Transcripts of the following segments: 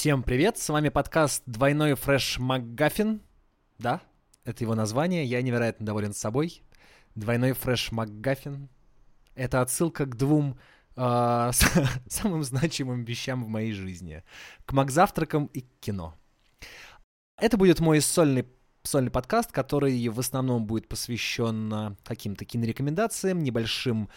Всем привет, с вами подкаст «Двойной фреш МакГаффин». Да, это его название, я невероятно доволен собой. «Двойной фреш МакГаффин». Это отсылка к двум э, самым значимым вещам в моей жизни. К Макзавтракам и к кино. Это будет мой сольный сольный подкаст, который в основном будет посвящен каким-то кинорекомендациям, небольшим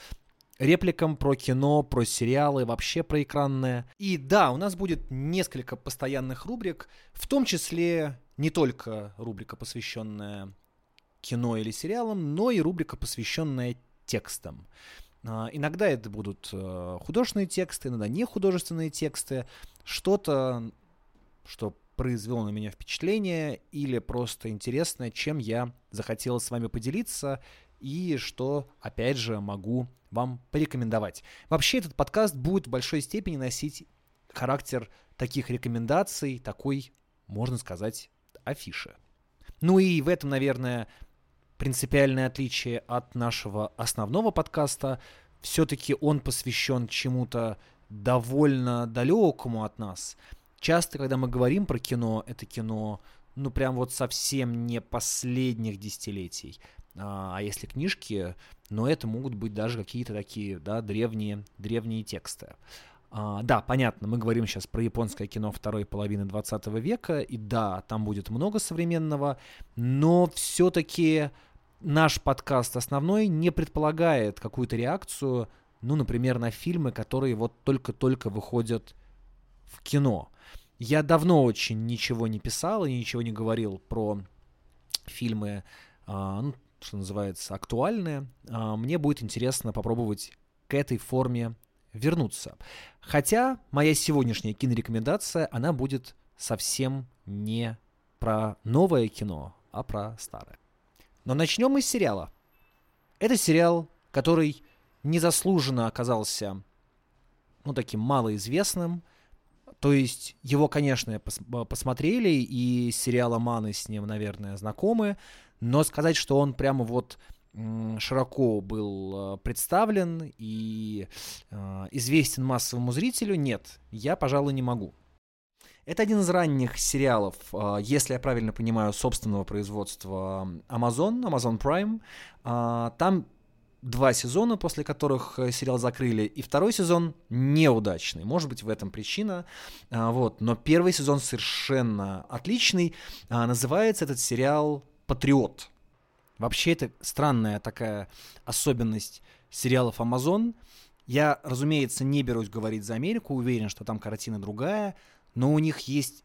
репликам про кино, про сериалы, вообще про экранное. И да, у нас будет несколько постоянных рубрик, в том числе не только рубрика, посвященная кино или сериалам, но и рубрика, посвященная текстам. А, иногда это будут э, художественные тексты, иногда не художественные тексты, что-то, что произвело на меня впечатление или просто интересное, чем я захотел с вами поделиться и что, опять же, могу вам порекомендовать. Вообще этот подкаст будет в большой степени носить характер таких рекомендаций, такой, можно сказать, афиши. Ну и в этом, наверное, принципиальное отличие от нашего основного подкаста. Все-таки он посвящен чему-то довольно далекому от нас. Часто, когда мы говорим про кино, это кино, ну прям вот совсем не последних десятилетий. А, а если книжки, но это могут быть даже какие-то такие, да, древние, древние тексты. А, да, понятно, мы говорим сейчас про японское кино второй половины 20 века, и да, там будет много современного, но все-таки наш подкаст основной не предполагает какую-то реакцию, ну, например, на фильмы, которые вот только-только выходят в кино. Я давно очень ничего не писал и ничего не говорил про фильмы, а, ну, что называется, актуальное, а, мне будет интересно попробовать к этой форме вернуться. Хотя моя сегодняшняя кинорекомендация, она будет совсем не про новое кино, а про старое. Но начнем мы с сериала. Это сериал, который незаслуженно оказался, ну, таким малоизвестным. То есть его, конечно, пос- посмотрели, и сериал «Маны» с ним, наверное, знакомы, но сказать, что он прямо вот широко был э, представлен и э, известен массовому зрителю, нет, я, пожалуй, не могу. Это один из ранних сериалов, э, если я правильно понимаю, собственного производства Amazon, Amazon Prime. Там два сезона, после которых сериал закрыли, и второй сезон неудачный. Может быть, в этом причина. Вот. Но первый сезон совершенно отличный. Называется этот сериал патриот. Вообще это странная такая особенность сериалов Amazon. Я, разумеется, не берусь говорить за Америку, уверен, что там картина другая, но у них есть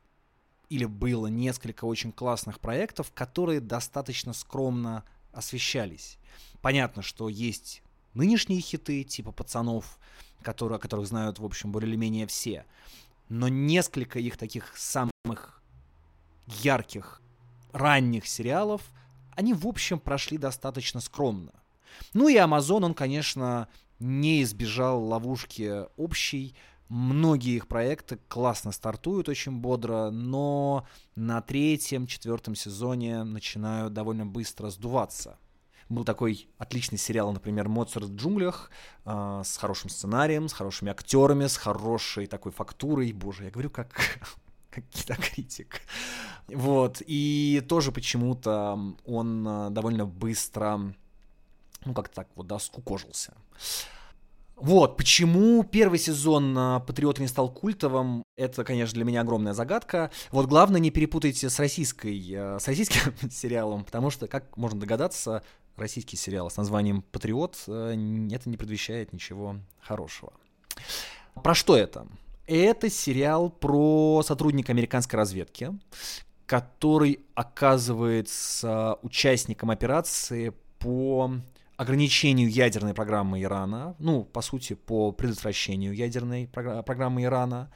или было несколько очень классных проектов, которые достаточно скромно освещались. Понятно, что есть нынешние хиты, типа «Пацанов», которые, о которых знают, в общем, более или менее все, но несколько их таких самых ярких ранних сериалов, они, в общем, прошли достаточно скромно. Ну и Amazon, он, конечно, не избежал ловушки общей. Многие их проекты классно стартуют, очень бодро, но на третьем, четвертом сезоне начинают довольно быстро сдуваться. Был такой отличный сериал, например, «Моцарт в джунглях», э, с хорошим сценарием, с хорошими актерами, с хорошей такой фактурой. Боже, я говорю как как кинокритик. Вот, и тоже почему-то он э, довольно быстро, ну, как-то так вот, да, скукожился. Вот, почему первый сезон э, «Патриота» не стал культовым, это, конечно, для меня огромная загадка. Вот главное, не перепутайте с российской, э, с российским сериалом, потому что, как можно догадаться, российский сериал с названием «Патриот» это не предвещает ничего хорошего. Про что это? Это сериал про сотрудника американской разведки, который оказывается участником операции по ограничению ядерной программы Ирана, ну, по сути, по предотвращению ядерной программы Ирана.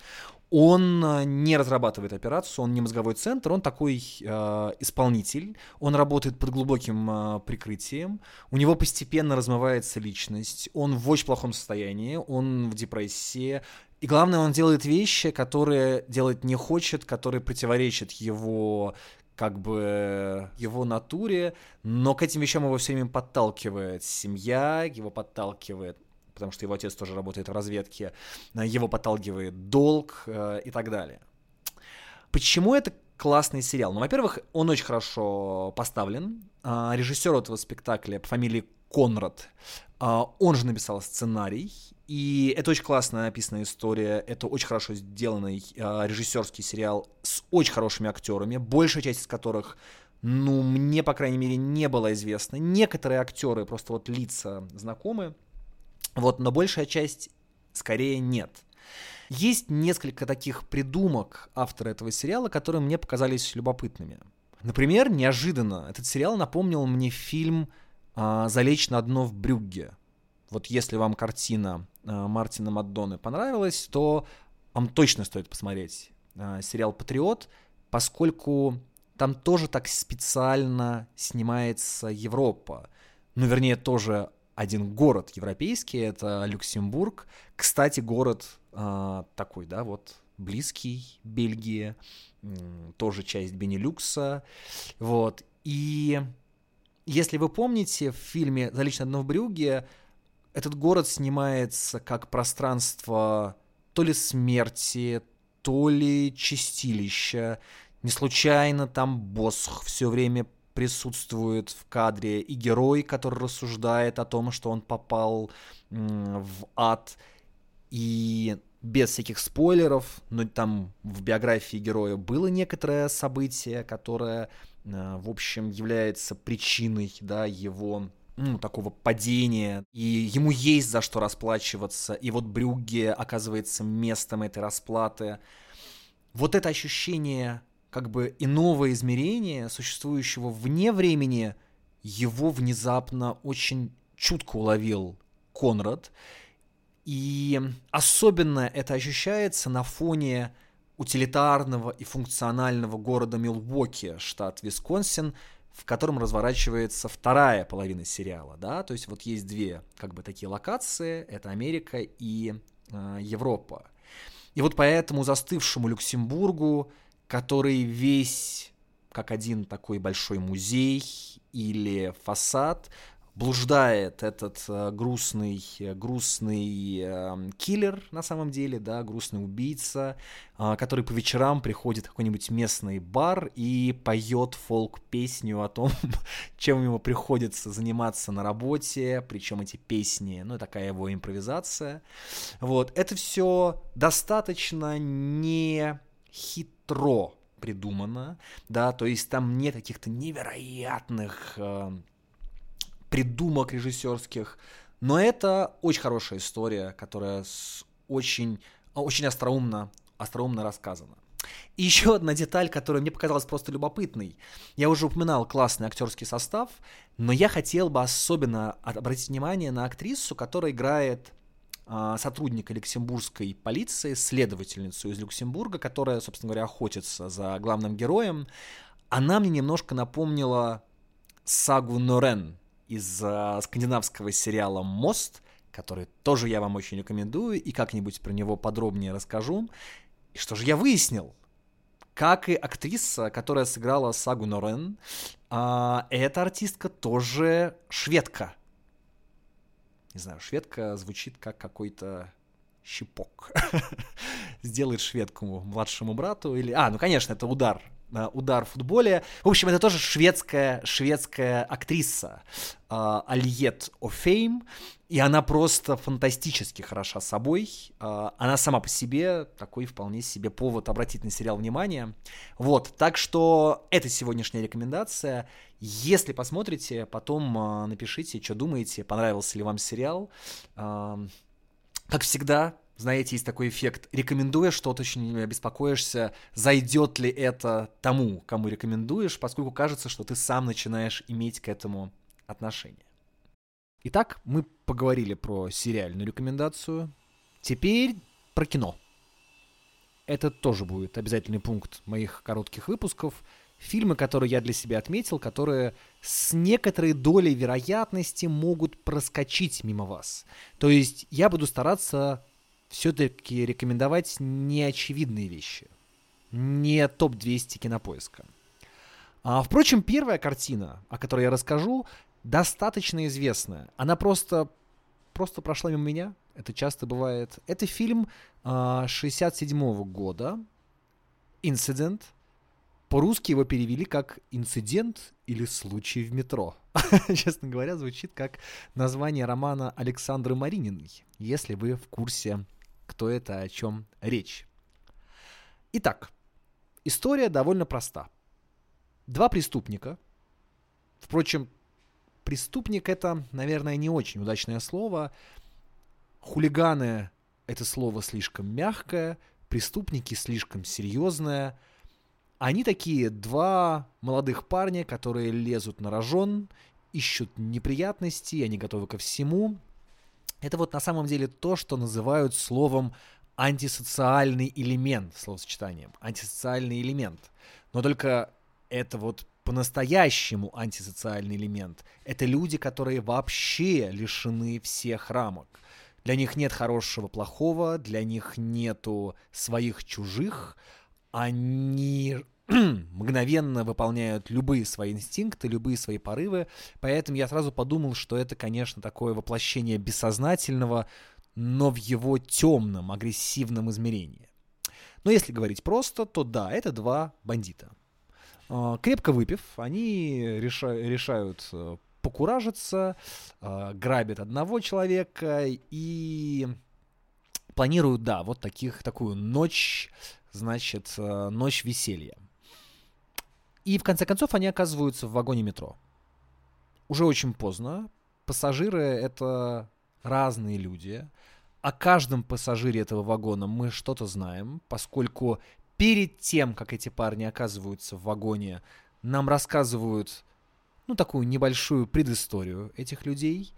Он э, не разрабатывает операцию, он не мозговой центр, он такой э, исполнитель, он работает под глубоким э, прикрытием, у него постепенно размывается личность, он в очень плохом состоянии, он в депрессии, и главное, он делает вещи, которые делать не хочет, которые противоречат его как бы его натуре, но к этим вещам его все время подталкивает семья, его подталкивает потому что его отец тоже работает в разведке, его подталкивает долг э, и так далее. Почему это классный сериал? Ну, во-первых, он очень хорошо поставлен. А, режиссер этого спектакля по фамилии Конрад, он же написал сценарий, и это очень классно написанная история, это очень хорошо сделанный режиссерский сериал с очень хорошими актерами, большая часть из которых ну, мне, по крайней мере, не было известно. Некоторые актеры, просто вот лица знакомы, вот, но большая часть скорее нет. Есть несколько таких придумок автора этого сериала, которые мне показались любопытными. Например, неожиданно этот сериал напомнил мне фильм а, «Залечь на дно в Брюгге». Вот если вам картина а, Мартина Маддоны понравилась, то вам точно стоит посмотреть а, сериал «Патриот», поскольку там тоже так специально снимается Европа. Ну, вернее, тоже один город европейский, это Люксембург. Кстати, город э, такой, да, вот близкий Бельгии, тоже часть Бенилюкса, вот. И если вы помните, в фильме «Залечь на дно в Брюге» этот город снимается как пространство то ли смерти, то ли чистилища. Не случайно там Босх все время присутствует в кадре и герой, который рассуждает о том, что он попал в ад, и без всяких спойлеров, но там в биографии героя было некоторое событие, которое, э, в общем, является причиной, да, его ну, такого падения, и ему есть за что расплачиваться, и вот Брюгге оказывается местом этой расплаты. Вот это ощущение как бы иного измерения, существующего вне времени, его внезапно очень чутко уловил Конрад, и особенно это ощущается на фоне утилитарного и функционального города Милуоки, штат Висконсин, в котором разворачивается вторая половина сериала, да, то есть вот есть две как бы такие локации, это Америка и э, Европа. И вот поэтому застывшему Люксембургу, который весь как один такой большой музей или фасад, блуждает этот э, грустный, грустный э, киллер на самом деле, да, грустный убийца, э, который по вечерам приходит в какой-нибудь местный бар и поет фолк-песню о том, чем ему приходится заниматься на работе, причем эти песни, ну, такая его импровизация. Вот, это все достаточно не хитро придумано, да, то есть там нет каких-то невероятных э, придумок режиссерских. Но это очень хорошая история, которая с очень, очень остроумно, остроумно рассказана. И еще одна деталь, которая мне показалась просто любопытной. Я уже упоминал классный актерский состав, но я хотел бы особенно обратить внимание на актрису, которая играет сотрудника люксембургской полиции, следовательницу из Люксембурга, которая, собственно говоря, охотится за главным героем. Она мне немножко напомнила сагу Норен из э, скандинавского сериала «Мост», который тоже я вам очень рекомендую, и как-нибудь про него подробнее расскажу. И что же я выяснил? Как и актриса, которая сыграла Сагу Норен, а, эта артистка тоже шведка. Не знаю, шведка звучит как какой-то щипок. Сделает шведку младшему брату или... А, ну, конечно, это удар удар в футболе. В общем, это тоже шведская, шведская актриса э, Альет О'Фейм, и она просто фантастически хороша собой. Э, она сама по себе такой вполне себе повод обратить на сериал внимание. Вот, так что это сегодняшняя рекомендация. Если посмотрите, потом э, напишите, что думаете, понравился ли вам сериал. Э, как всегда, знаете, есть такой эффект. Рекомендуя что-то, очень беспокоишься, зайдет ли это тому, кому рекомендуешь, поскольку кажется, что ты сам начинаешь иметь к этому отношение. Итак, мы поговорили про сериальную рекомендацию. Теперь про кино. Это тоже будет обязательный пункт моих коротких выпусков. Фильмы, которые я для себя отметил, которые с некоторой долей вероятности могут проскочить мимо вас. То есть я буду стараться все-таки рекомендовать неочевидные вещи. Не топ-200 кинопоиска. А, впрочем, первая картина, о которой я расскажу, достаточно известная. Она просто, просто прошла мимо меня. Это часто бывает. Это фильм а, 67 -го года. Incident. По-русски его перевели как «Инцидент» или «Случай в метро». Честно говоря, звучит как название романа Александры Марининой, если вы в курсе, кто это, о чем речь. Итак, история довольно проста. Два преступника, впрочем, преступник это, наверное, не очень удачное слово, хулиганы это слово слишком мягкое, преступники слишком серьезное. Они такие два молодых парня, которые лезут на рожон, ищут неприятности, они готовы ко всему. Это вот на самом деле то, что называют словом антисоциальный элемент, словосочетанием, антисоциальный элемент. Но только это вот по-настоящему антисоциальный элемент. Это люди, которые вообще лишены всех рамок. Для них нет хорошего, плохого, для них нету своих чужих. Они мгновенно выполняют любые свои инстинкты, любые свои порывы. Поэтому я сразу подумал, что это, конечно, такое воплощение бессознательного, но в его темном, агрессивном измерении. Но если говорить просто, то да, это два бандита. А, крепко выпив, они реша- решают э, покуражиться, э, грабят одного человека и планируют, да, вот таких, такую ночь, значит, э, ночь веселья. И в конце концов они оказываются в вагоне метро. Уже очень поздно. Пассажиры — это разные люди. О каждом пассажире этого вагона мы что-то знаем, поскольку перед тем, как эти парни оказываются в вагоне, нам рассказывают ну, такую небольшую предысторию этих людей.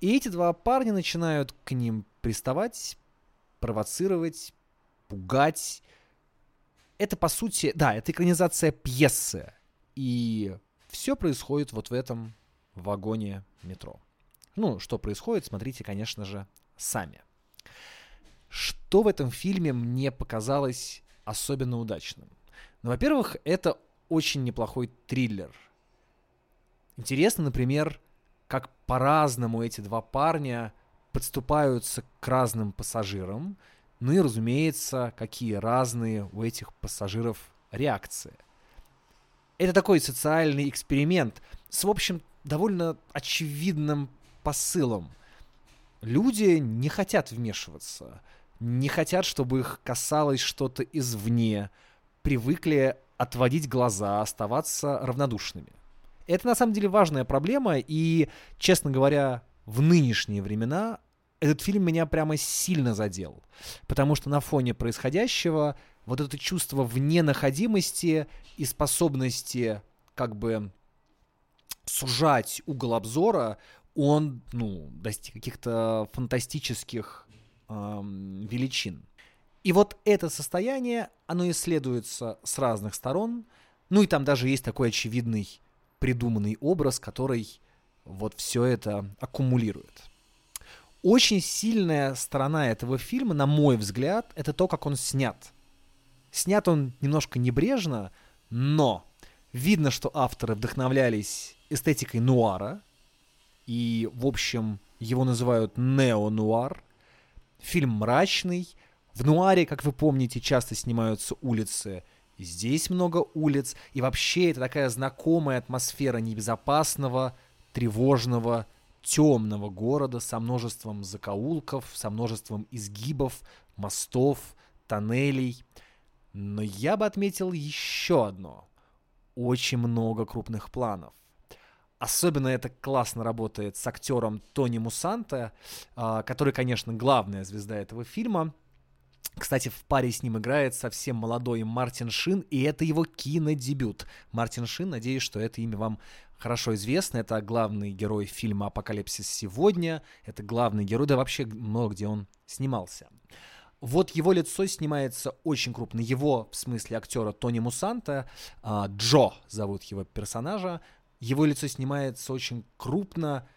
И эти два парня начинают к ним приставать, провоцировать, пугать. Это, по сути, да, это экранизация пьесы. И все происходит вот в этом вагоне метро. Ну, что происходит, смотрите, конечно же, сами. Что в этом фильме мне показалось особенно удачным? Ну, во-первых, это очень неплохой триллер – Интересно, например, как по-разному эти два парня подступаются к разным пассажирам, ну и, разумеется, какие разные у этих пассажиров реакции. Это такой социальный эксперимент с, в общем, довольно очевидным посылом. Люди не хотят вмешиваться, не хотят, чтобы их касалось что-то извне, привыкли отводить глаза, оставаться равнодушными. Это на самом деле важная проблема, и, честно говоря, в нынешние времена этот фильм меня прямо сильно задел. Потому что на фоне происходящего вот это чувство вне находимости и способности как бы сужать угол обзора, он, ну, достиг каких-то фантастических эм, величин. И вот это состояние, оно исследуется с разных сторон. Ну и там даже есть такой очевидный придуманный образ, который вот все это аккумулирует. Очень сильная сторона этого фильма, на мой взгляд, это то, как он снят. Снят он немножко небрежно, но видно, что авторы вдохновлялись эстетикой нуара, и, в общем, его называют нео-нуар. Фильм мрачный. В нуаре, как вы помните, часто снимаются улицы здесь много улиц, и вообще это такая знакомая атмосфера небезопасного, тревожного, темного города со множеством закоулков, со множеством изгибов, мостов, тоннелей. Но я бы отметил еще одно. Очень много крупных планов. Особенно это классно работает с актером Тони Мусанте, а, который, конечно, главная звезда этого фильма – кстати, в паре с ним играет совсем молодой Мартин Шин, и это его кинодебют. Мартин Шин, надеюсь, что это имя вам хорошо известно. Это главный герой фильма «Апокалипсис сегодня». Это главный герой, да вообще много где он снимался. Вот его лицо снимается очень крупно. Его, в смысле актера Тони Мусанта, а, Джо зовут его персонажа, его лицо снимается очень крупно.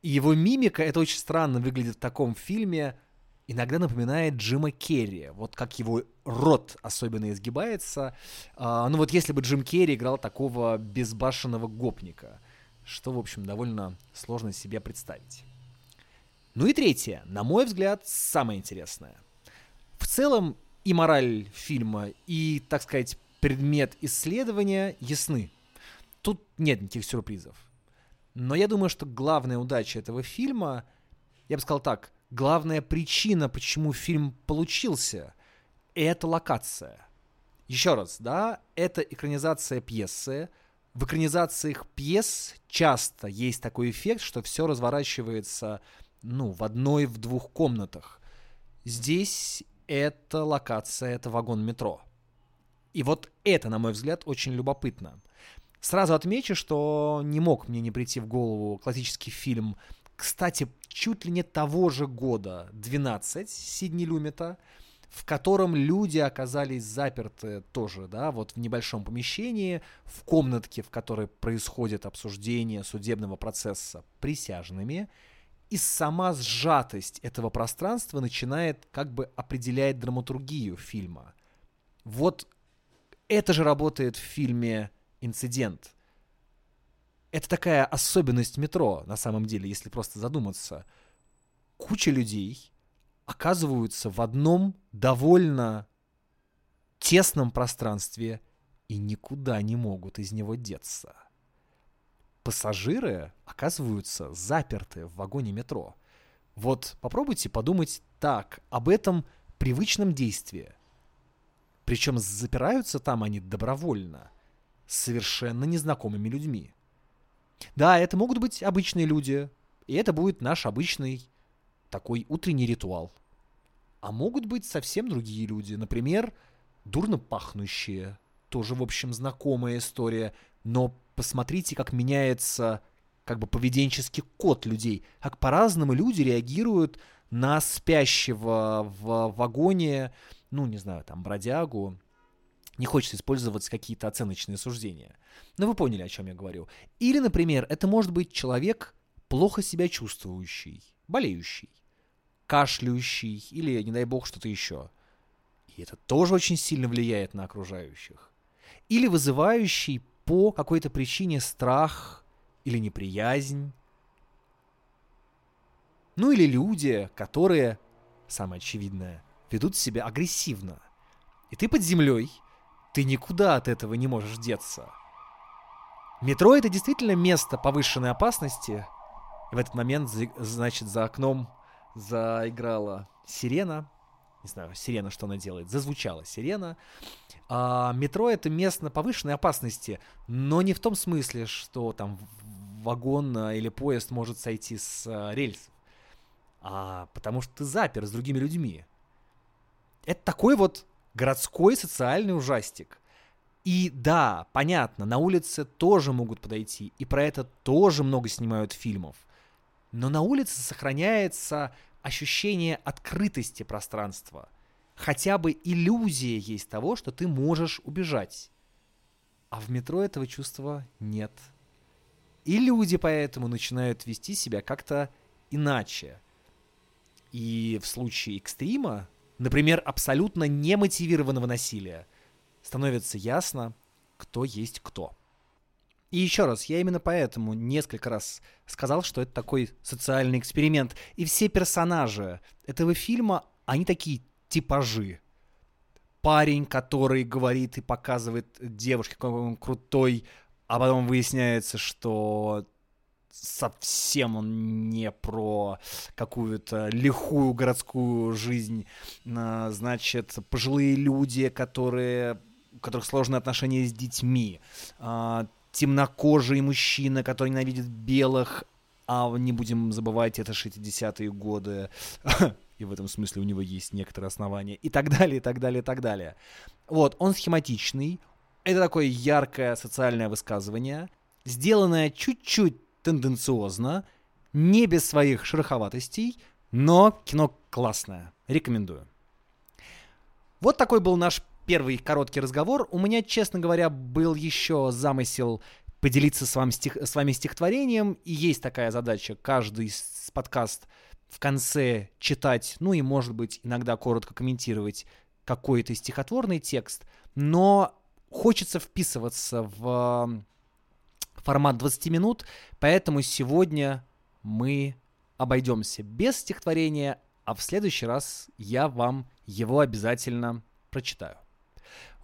И его мимика, это очень странно выглядит в таком фильме – иногда напоминает Джима Керри. Вот как его рот особенно изгибается. А, ну вот если бы Джим Керри играл такого безбашенного гопника, что, в общем, довольно сложно себе представить. Ну и третье, на мой взгляд, самое интересное. В целом, и мораль фильма, и, так сказать, предмет исследования ясны. Тут нет никаких сюрпризов. Но я думаю, что главная удача этого фильма, я бы сказал так, главная причина, почему фильм получился, это локация. Еще раз, да, это экранизация пьесы. В экранизациях пьес часто есть такой эффект, что все разворачивается, ну, в одной, в двух комнатах. Здесь это локация, это вагон метро. И вот это, на мой взгляд, очень любопытно. Сразу отмечу, что не мог мне не прийти в голову классический фильм, кстати, чуть ли не того же года, 12, Сидни Люмета, в котором люди оказались заперты тоже, да, вот в небольшом помещении, в комнатке, в которой происходит обсуждение судебного процесса присяжными, и сама сжатость этого пространства начинает как бы определять драматургию фильма. Вот это же работает в фильме «Инцидент». Это такая особенность метро, на самом деле, если просто задуматься. Куча людей оказываются в одном довольно тесном пространстве и никуда не могут из него деться пассажиры оказываются заперты в вагоне метро. Вот попробуйте подумать так, об этом привычном действии. Причем запираются там они добровольно, совершенно незнакомыми людьми. Да, это могут быть обычные люди, и это будет наш обычный такой утренний ритуал. А могут быть совсем другие люди, например, дурно пахнущие, тоже, в общем, знакомая история, но посмотрите, как меняется как бы поведенческий код людей, как по-разному люди реагируют на спящего в вагоне, ну, не знаю, там, бродягу. Не хочется использовать какие-то оценочные суждения. Но вы поняли, о чем я говорю. Или, например, это может быть человек, плохо себя чувствующий, болеющий, кашляющий или, не дай бог, что-то еще. И это тоже очень сильно влияет на окружающих. Или вызывающий по какой-то причине страх или неприязнь. Ну или люди, которые, самое очевидное, ведут себя агрессивно. И ты под землей, ты никуда от этого не можешь деться. Метро это действительно место повышенной опасности. И в этот момент, значит, за окном заиграла сирена. Не знаю, сирена, что она делает. Зазвучала сирена. А, метро это место повышенной опасности, но не в том смысле, что там вагон а, или поезд может сойти с а, рельсов, а потому что ты запер с другими людьми. Это такой вот городской социальный ужастик. И да, понятно, на улице тоже могут подойти, и про это тоже много снимают фильмов. Но на улице сохраняется ощущение открытости пространства – хотя бы иллюзия есть того, что ты можешь убежать. А в метро этого чувства нет. И люди поэтому начинают вести себя как-то иначе. И в случае экстрима, например, абсолютно немотивированного насилия, становится ясно, кто есть кто. И еще раз, я именно поэтому несколько раз сказал, что это такой социальный эксперимент. И все персонажи этого фильма, они такие типажи. Парень, который говорит и показывает девушке, какой он крутой, а потом выясняется, что совсем он не про какую-то лихую городскую жизнь. А, значит, пожилые люди, которые, у которых сложные отношения с детьми. А, темнокожий мужчина, который ненавидит белых, а не будем забывать, это 60-е годы. и в этом смысле у него есть некоторые основания, и так далее, и так далее, и так далее. Вот, он схематичный, это такое яркое социальное высказывание, сделанное чуть-чуть тенденциозно, не без своих шероховатостей, но кино классное. Рекомендую. Вот такой был наш первый короткий разговор. У меня, честно говоря, был еще замысел поделиться с вами, стих, с вами стихотворением, и есть такая задача. Каждый подкаст в конце читать, ну и, может быть, иногда коротко комментировать какой-то стихотворный текст, но хочется вписываться в формат 20 минут, поэтому сегодня мы обойдемся без стихотворения, а в следующий раз я вам его обязательно прочитаю.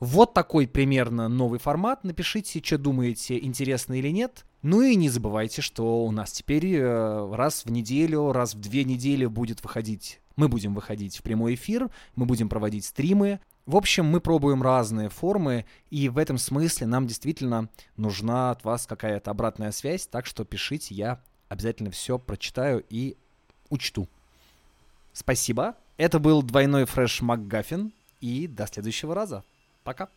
Вот такой примерно новый формат. Напишите, что думаете, интересно или нет. Ну и не забывайте, что у нас теперь э, раз в неделю, раз в две недели будет выходить мы будем выходить в прямой эфир, мы будем проводить стримы. В общем, мы пробуем разные формы, и в этом смысле нам действительно нужна от вас какая-то обратная связь, так что пишите, я обязательно все прочитаю и учту. Спасибо. Это был двойной фреш МакГаффин, и до следующего раза. Пока.